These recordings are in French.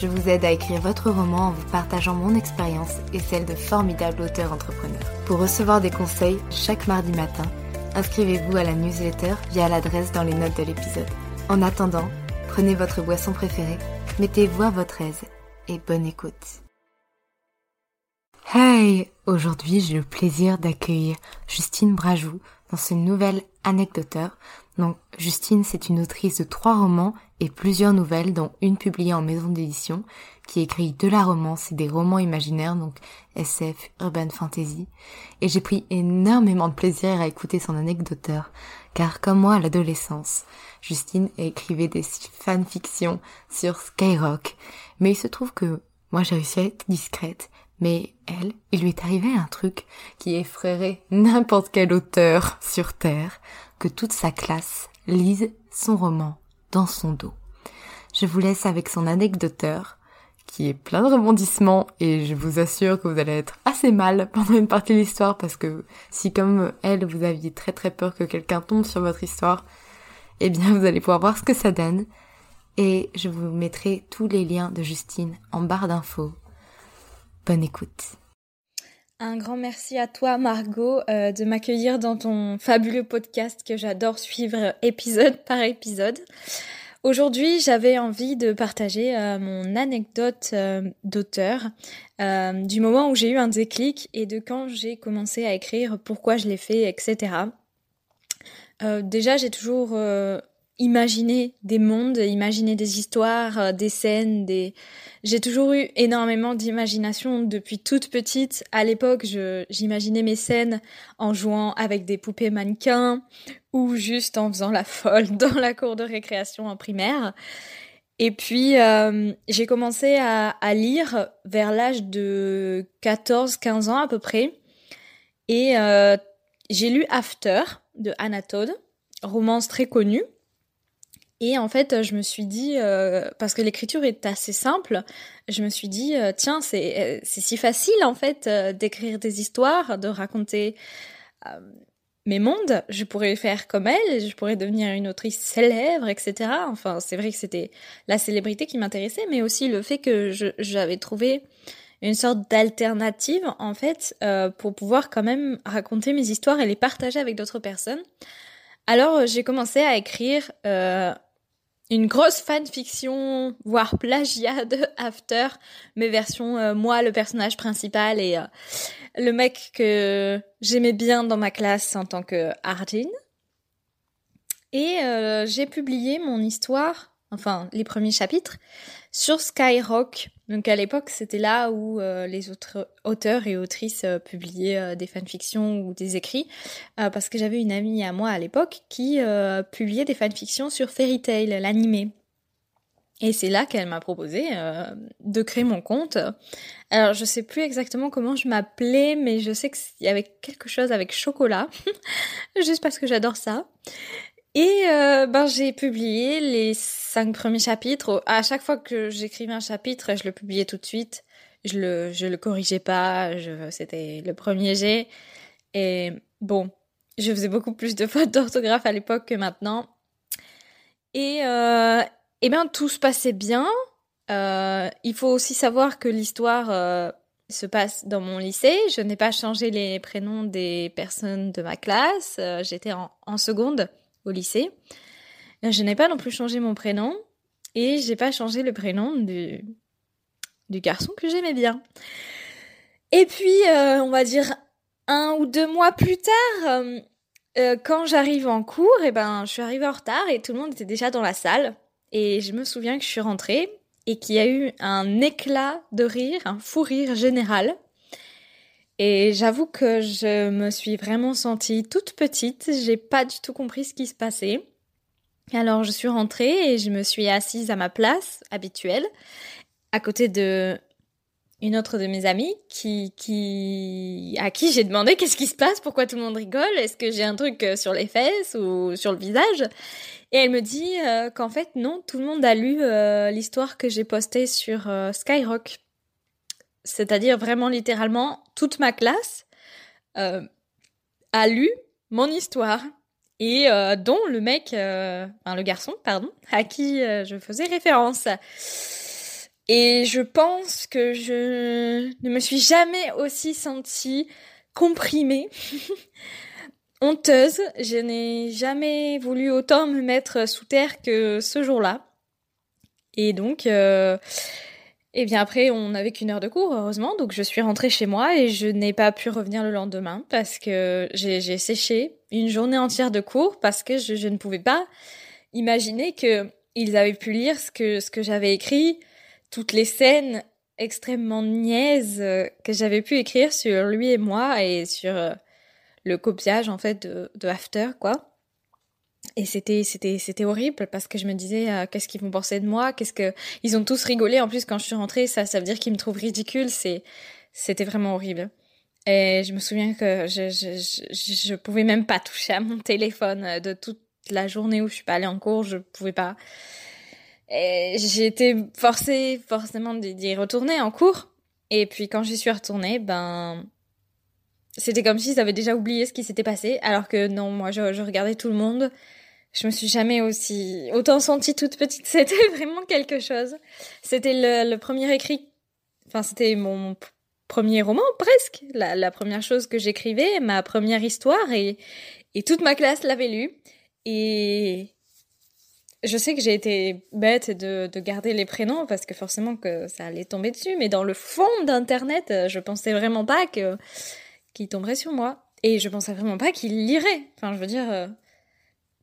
je vous aide à écrire votre roman en vous partageant mon expérience et celle de formidables auteurs entrepreneurs. Pour recevoir des conseils chaque mardi matin, inscrivez-vous à la newsletter via l'adresse dans les notes de l'épisode. En attendant, prenez votre boisson préférée, mettez-vous à votre aise et bonne écoute. Hey Aujourd'hui, j'ai le plaisir d'accueillir Justine Brajou dans ce nouvel anecdoteur. Donc, Justine, c'est une autrice de trois romans et plusieurs nouvelles, dont une publiée en maison d'édition, qui écrit de la romance et des romans imaginaires, donc SF, urban fantasy. Et j'ai pris énormément de plaisir à écouter son anecdoteur, car comme moi à l'adolescence, Justine écrivait des fanfictions sur Skyrock. Mais il se trouve que moi j'ai réussi à être discrète mais elle, il lui est arrivé un truc qui effraierait n'importe quel auteur sur Terre, que toute sa classe lise son roman dans son dos. Je vous laisse avec son anecdoteur, qui est plein de rebondissements, et je vous assure que vous allez être assez mal pendant une partie de l'histoire, parce que si comme elle, vous aviez très très peur que quelqu'un tombe sur votre histoire, eh bien vous allez pouvoir voir ce que ça donne. Et je vous mettrai tous les liens de Justine en barre d'infos Bonne écoute. Un grand merci à toi Margot euh, de m'accueillir dans ton fabuleux podcast que j'adore suivre épisode par épisode. Aujourd'hui, j'avais envie de partager euh, mon anecdote euh, d'auteur du moment où j'ai eu un déclic et de quand j'ai commencé à écrire, pourquoi je l'ai fait, etc. déjà, j'ai toujours imaginer des mondes, imaginer des histoires, euh, des scènes, des... J'ai toujours eu énormément d'imagination depuis toute petite. À l'époque, j'imaginais mes scènes en jouant avec des poupées mannequins ou juste en faisant la folle dans la cour de récréation en primaire. Et puis, euh, j'ai commencé à, lire vers l'âge de 14-15 ans à peu près. Et euh, j'ai lu After de Anatole, romance très connue. Et en fait, je me suis dit, euh, parce que l'écriture est assez simple, je me suis dit, euh, tiens, c'est euh, c'est si facile en fait d'écrire des histoires, de raconter mes mondes. Je pourrais faire comme elle, je pourrais devenir une autrice célèbre, etc. Enfin, c'est vrai que c'était la célébrité qui m'intéressait, mais aussi le fait que j'avais trouvé une sorte d'alternative en fait pour pouvoir quand même raconter mes histoires et les partager avec d'autres personnes. Alors j'ai commencé à écrire une grosse fanfiction, voire plagiat de After, mes versions, euh, moi le personnage principal et euh, le mec que j'aimais bien dans ma classe en tant que Arjin. Et euh, j'ai publié mon histoire, enfin les premiers chapitres, sur Skyrock. Donc à l'époque, c'était là où euh, les autres auteurs et autrices euh, publiaient euh, des fanfictions ou des écrits, parce que j'avais une amie à moi à l'époque qui publiait des fanfictions sur Fairy Tail, l'animé. Et c'est là qu'elle m'a proposé de créer mon compte. Alors je sais plus exactement comment je m'appelais, mais je sais qu'il y avait quelque chose avec chocolat, juste parce que j'adore ça. Et ben j'ai publié les cinq premiers chapitres. À chaque fois que j'écrivais un chapitre, je le publiais tout de suite. Je le, je le corrigeais pas. C'était le premier jet. Et bon, je faisais beaucoup plus de fautes d'orthographe à l'époque que maintenant. Et, euh, et bien, tout se passait bien. Euh, il faut aussi savoir que l'histoire euh, se passe dans mon lycée. Je n'ai pas changé les prénoms des personnes de ma classe. Euh, J'étais en, seconde au lycée. Je n'ai pas non plus changé mon prénom et j'ai pas changé le prénom du, du garçon que j'aimais bien. Et puis, euh, on va dire un ou deux mois plus tard, euh, euh, quand j'arrive en cours, et eh ben, je suis arrivée en retard et tout le monde était déjà dans la salle. Et je me souviens que je suis rentrée et qu'il y a eu un éclat de rire, un fou rire général. Et j'avoue que je me suis vraiment sentie toute petite. J'ai pas du tout compris ce qui se passait. Alors je suis rentrée et je me suis assise à ma place habituelle, à côté de une autre de mes amies qui, qui, à qui j'ai demandé qu'est-ce qui se passe, pourquoi tout le monde rigole, est-ce que j'ai un truc euh, sur les fesses ou sur le visage Et elle me dit euh, qu'en fait non, tout le monde a lu euh, l'histoire que j'ai postée sur Skyrock. C'est-à-dire vraiment littéralement toute ma classe euh, a lu mon histoire et dont le mec, enfin le garçon, pardon, à qui je faisais référence. Et je pense que je ne me suis jamais aussi sentie comprimée, honteuse. Je n'ai jamais voulu autant me mettre sous terre que ce jour-là. Et donc, euh, et bien après, on n'avait qu'une heure de cours, heureusement. Donc je suis rentrée chez moi et je n'ai pas pu revenir le lendemain parce que j'ai séché une journée entière de cours parce que je, je ne pouvais pas imaginer que ils avaient pu lire ce que, ce que j'avais écrit, toutes les scènes extrêmement niaises euh, que j'avais pu écrire sur lui et moi et sur euh, le copiage en fait de, de After quoi. Et c'était c'était c'était horrible parce que je me disais euh, qu'est-ce qu'ils vont penser de moi, qu'est-ce que ils ont tous rigolé. En plus quand je suis rentrée, ça ça veut dire qu'ils me trouvent ridicule, c'est c'était vraiment horrible. Et je me souviens que je, je, je, je pouvais même pas toucher à mon téléphone de toute la journée où je suis pas allée en cours, je pouvais pas. J'ai été forcée forcément d'y retourner en cours. Et puis quand j'y suis retournée, ben c'était comme s'ils avaient déjà oublié ce qui s'était passé, alors que non, moi je, regardais tout le monde. Je me suis jamais aussi autant sentie toute petite. C'était vraiment quelque chose. C'était le, premier écrit, enfin c'était mon premier roman presque, la, première chose que j'écrivais, ma première histoire, et, et toute ma classe l'avait lu. Et je sais que j'ai été bête de, de, garder les prénoms parce que forcément que ça allait tomber dessus, mais dans le fond d'internet, je pensais vraiment pas que qu'il tomberait sur moi et je pensais vraiment pas qu'il lirait. Enfin, je veux dire, euh,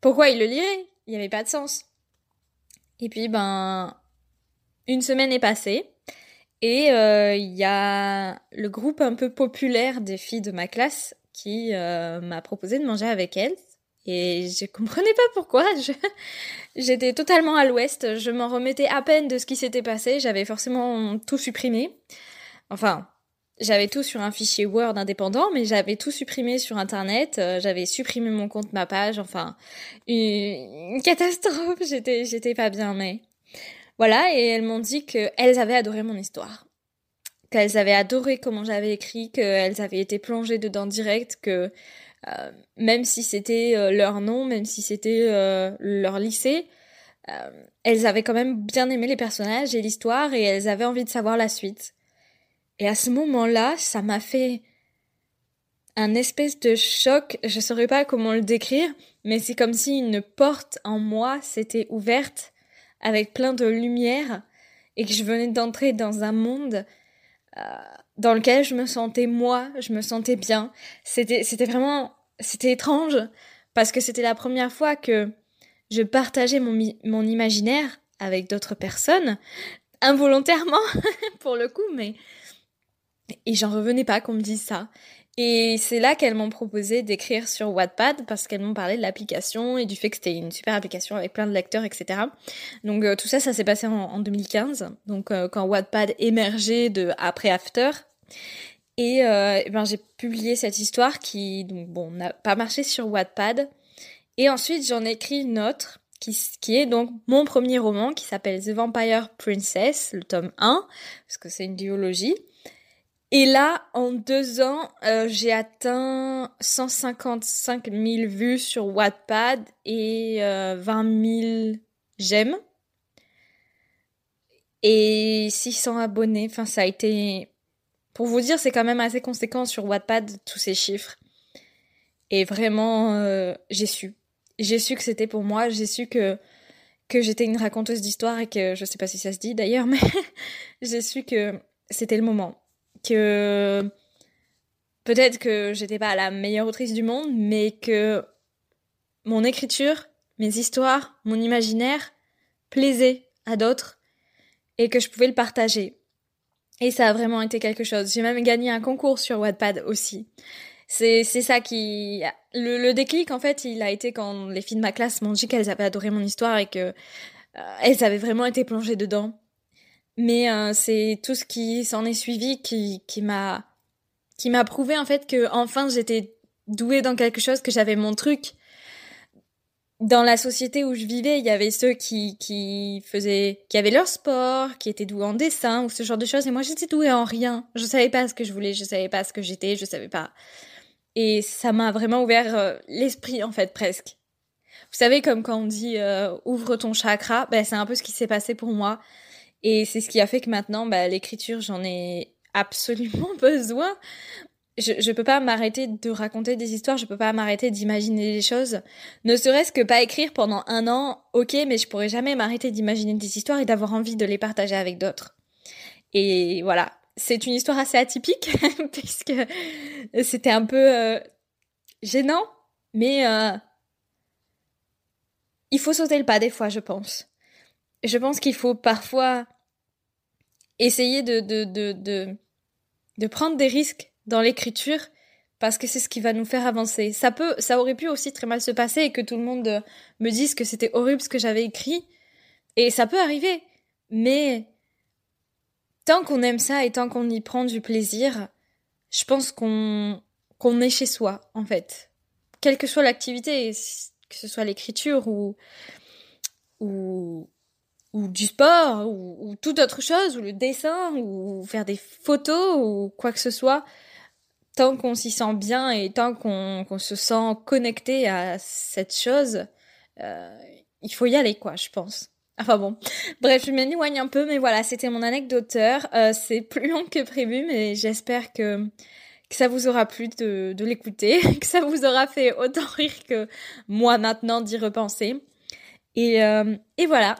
pourquoi il le lirait? Il n'y avait pas de sens. Et puis ben, une semaine est passée et euh, il y a le groupe un peu populaire des filles de ma classe qui m'a proposé de manger avec elles et je comprenais pas pourquoi. J'étais totalement à l'ouest. Je m'en remettais à peine de ce qui s'était passé. J'avais forcément tout supprimé. Enfin, j'avais tout sur un fichier Word indépendant, mais j'avais tout supprimé sur Internet. Euh, j'avais supprimé mon compte, ma page. Enfin, une, catastrophe. J'étais, j'étais pas bien, mais voilà. Et elles m'ont dit qu'elles avaient adoré mon histoire, qu'elles avaient adoré comment j'avais écrit, qu'elles avaient été plongées dedans direct, que euh, même si c'était euh, leur nom, même si c'était leur lycée, elles avaient quand même bien aimé les personnages et l'histoire et elles avaient envie de savoir la suite. Et à ce moment-là, ça m'a fait un espèce de choc, je saurais pas comment le décrire, mais c'est comme si une porte en moi s'était ouverte avec plein de lumière et que je venais d'entrer dans un monde euh, dans lequel je me sentais moi, je me sentais bien. C'était c'était vraiment c'était étrange parce que c'était la première fois que je partageais mon, mon imaginaire avec d'autres personnes, involontairement pour le coup, mais et j'en revenais pas qu'on me dise ça. Et c'est là qu'elles m'ont proposé d'écrire sur Wattpad parce qu'elles m'ont parlé de l'application et du fait que c'était une super application avec plein de lecteurs, etc. Donc euh, tout ça, ça s'est passé en, en 2015, donc euh, quand Wattpad émergeait de après After. Et, euh, ben j'ai publié cette histoire qui donc bon n'a pas marché sur Wattpad. Et ensuite j'en ai écrit une autre qui, qui est donc mon premier roman qui s'appelle The Vampire Princess, le tome 1, parce que c'est une duologie. Et là, en deux ans, euh, j'ai atteint 155 000 vues sur Wattpad et 20 000 j'aime. Et 600 abonnés. Enfin, ça a été... Pour vous dire, c'est quand même assez conséquent sur Wattpad, tous ces chiffres. Et vraiment, euh, j'ai su. J'ai su que c'était pour moi. J'ai su que que j'étais une raconteuse d'histoire et que je sais pas si ça se dit d'ailleurs, mais j'ai su que c'était le moment. Que peut-être que j'étais pas la meilleure autrice du monde, mais que mon écriture, mes histoires, mon imaginaire plaisait à d'autres et que je pouvais le partager. Et ça a vraiment été quelque chose. J'ai même gagné un concours sur Wattpad aussi. C'est ça qui le, le, déclic en fait, il a été quand les filles de ma classe m'ont dit qu'elles avaient adoré mon histoire et que euh, elles avaient vraiment été plongées dedans. Mais euh, c'est tout ce qui s'en est suivi qui qui m'a qui m'a prouvé en fait que enfin j'étais douée dans quelque chose, que j'avais mon truc. Dans la société où je vivais, il y avait ceux qui qui faisaient qui avaient leur sport, qui étaient doués en dessin ou ce genre de choses et moi j'étais douée en rien. Je savais pas ce que je voulais, je savais pas ce que j'étais, je savais pas et ça m'a vraiment ouvert euh, l'esprit, en fait, presque. Vous savez, comme quand on dit euh, ouvre ton chakra, ben, c'est un peu ce qui s'est passé pour moi. Et c'est ce qui a fait que maintenant, ben, l'écriture, j'en ai absolument besoin. Je, je peux pas m'arrêter de raconter des histoires, je peux pas m'arrêter d'imaginer des choses. Ne serait-ce que pas écrire pendant un an, ok, mais je pourrais jamais m'arrêter d'imaginer des histoires et d'avoir envie de les partager avec d'autres. Et voilà, c'est une histoire assez atypique puisque c'était un peu euh, gênant, mais euh, il faut sauter le pas des fois, je pense. Je pense qu'il faut parfois essayer de, de, de, de, prendre des risques dans l'écriture parce que c'est ce qui va nous faire avancer. Ça peut, ça aurait pu aussi très mal se passer et que tout le monde me dise que c'était horrible ce que j'avais écrit. Et ça peut arriver. Mais tant qu'on aime ça et tant qu'on y prend du plaisir, je pense qu'on qu'on est chez soi en fait. Quelle que soit l'activité, que ce soit l'écriture ou ou ou du sport ou, ou, toute autre chose ou le dessin ou faire des photos ou quoi que ce soit, tant qu'on s'y sent bien et tant qu'on qu'on se sent connecté à cette chose, euh, il faut y aller quoi, je pense. Enfin bon, bref, je m'éloigne un peu, mais voilà, c'était mon anecdote. Euh, c'est plus long que prévu, mais j'espère que, que ça vous aura plu de, de l'écouter, que ça vous aura fait autant rire que moi maintenant d'y repenser. Et, euh, et voilà,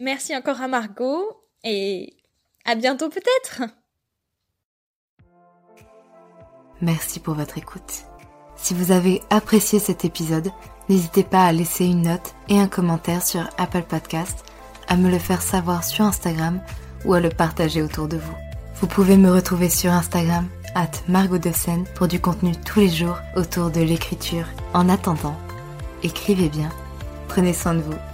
merci encore à Margot, et à bientôt peut-être. Merci pour votre écoute. Si vous avez apprécié cet épisode, n'hésitez pas à laisser une note et un commentaire sur Apple Podcast, à me le faire savoir sur Instagram ou à le partager autour de vous. Vous pouvez me retrouver sur Instagram, at Margot pour du contenu tous les jours autour de l'écriture. En attendant, écrivez bien, prenez soin de vous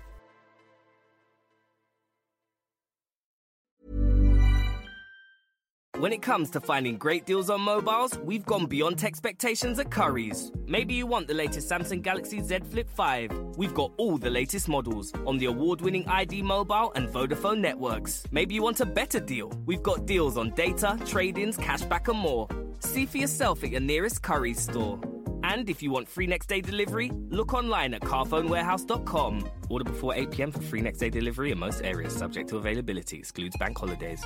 When it comes to finding great deals on mobiles, we've gone beyond expectations at Curry's. Maybe you want the latest Samsung Galaxy Z Flip 5. We've got all the latest models on the award winning ID Mobile and Vodafone networks. Maybe you want a better deal. We've got deals on data, trade ins, cashback, and more. See for yourself at your nearest Curry's store. And if you want free next day delivery, look online at carphonewarehouse.com. Order before 8 pm for free next day delivery in most areas, subject to availability, excludes bank holidays.